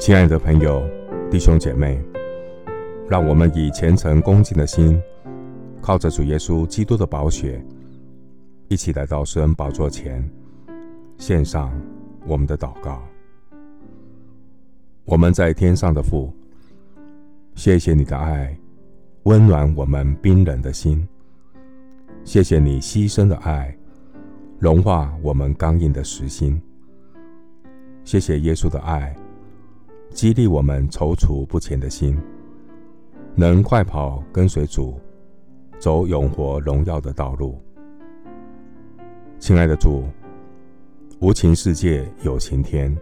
亲爱的朋友、弟兄姐妹，让我们以虔诚恭敬的心，靠着主耶稣基督的宝血，一起来到施恩宝座前，献上我们的祷告。我们在天上的父，谢谢你的爱，温暖我们冰冷的心；谢谢你牺牲的爱，融化我们刚硬的实心；谢谢耶稣的爱。激励我们踌躇不前的心，能快跑跟随主，走永活荣耀的道路。亲爱的主，无情世界有情天，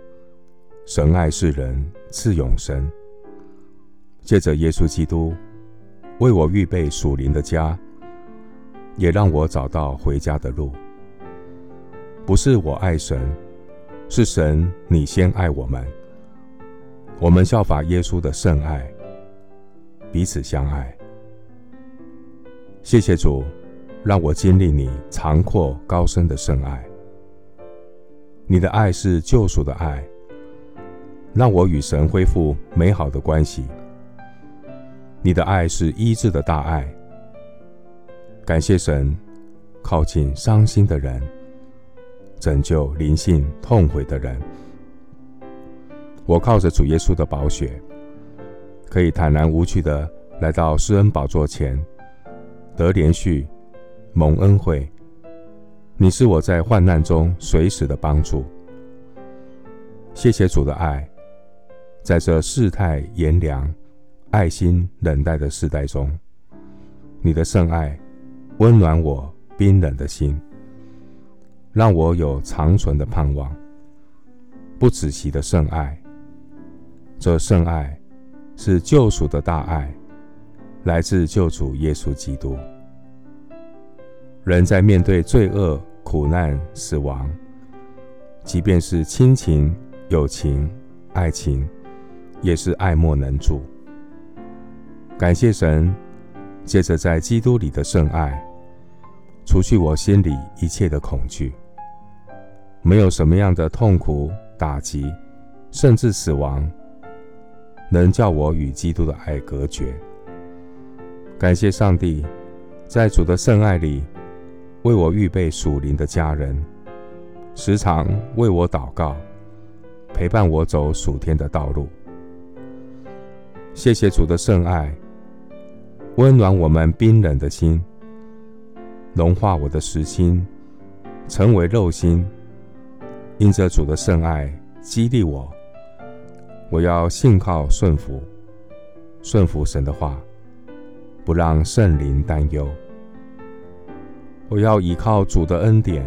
神爱世人赐永生。借着耶稣基督为我预备属灵的家，也让我找到回家的路。不是我爱神，是神你先爱我们。我们效法耶稣的圣爱，彼此相爱。谢谢主，让我经历你长阔高深的圣爱。你的爱是救赎的爱，让我与神恢复美好的关系。你的爱是医治的大爱，感谢神，靠近伤心的人，拯救灵性痛悔的人。我靠着主耶稣的宝血，可以坦然无惧地来到施恩宝座前，得连续蒙恩惠。你是我在患难中随时的帮助。谢谢主的爱，在这世态炎凉、爱心冷淡的世代中，你的圣爱温暖我冰冷的心，让我有长存的盼望，不止息的圣爱。这圣爱是救赎的大爱，来自救主耶稣基督。人在面对罪恶、苦难、死亡，即便是亲情、友情、爱情，也是爱莫能助。感谢神，借着在基督里的圣爱，除去我心里一切的恐惧。没有什么样的痛苦、打击，甚至死亡。能叫我与基督的爱隔绝。感谢上帝，在主的圣爱里，为我预备属灵的家人，时常为我祷告，陪伴我走属天的道路。谢谢主的圣爱，温暖我们冰冷的心，融化我的实心，成为肉心。因着主的圣爱，激励我。我要信靠顺服，顺服神的话，不让圣灵担忧。我要依靠主的恩典，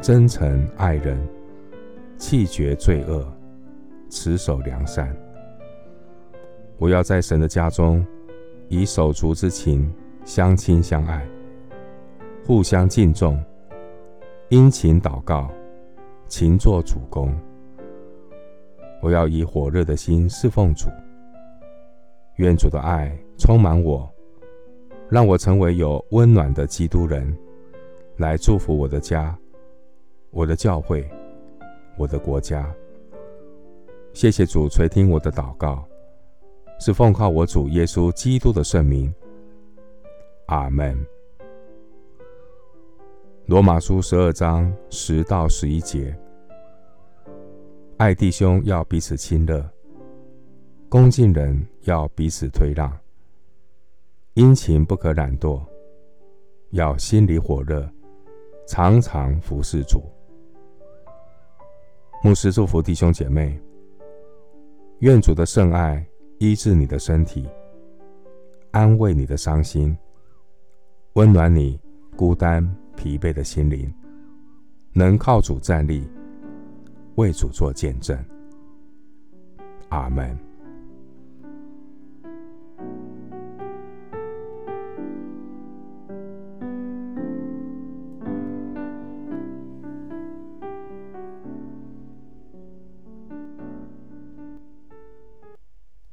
真诚爱人，弃绝罪恶，持守良善。我要在神的家中，以手足之情相亲相爱，互相敬重，殷勤祷告，勤做主工。我要以火热的心侍奉主，愿主的爱充满我，让我成为有温暖的基督人，来祝福我的家、我的教会、我的国家。谢谢主垂听我的祷告，是奉靠我主耶稣基督的圣名。阿门。罗马书十二章十到十一节。爱弟兄要彼此亲热，恭敬人要彼此推让，殷勤不可懒惰，要心里火热，常常服事主。牧师祝福弟兄姐妹，愿主的圣爱医治你的身体，安慰你的伤心，温暖你孤单疲惫的心灵，能靠主站立。为主做见证，阿门。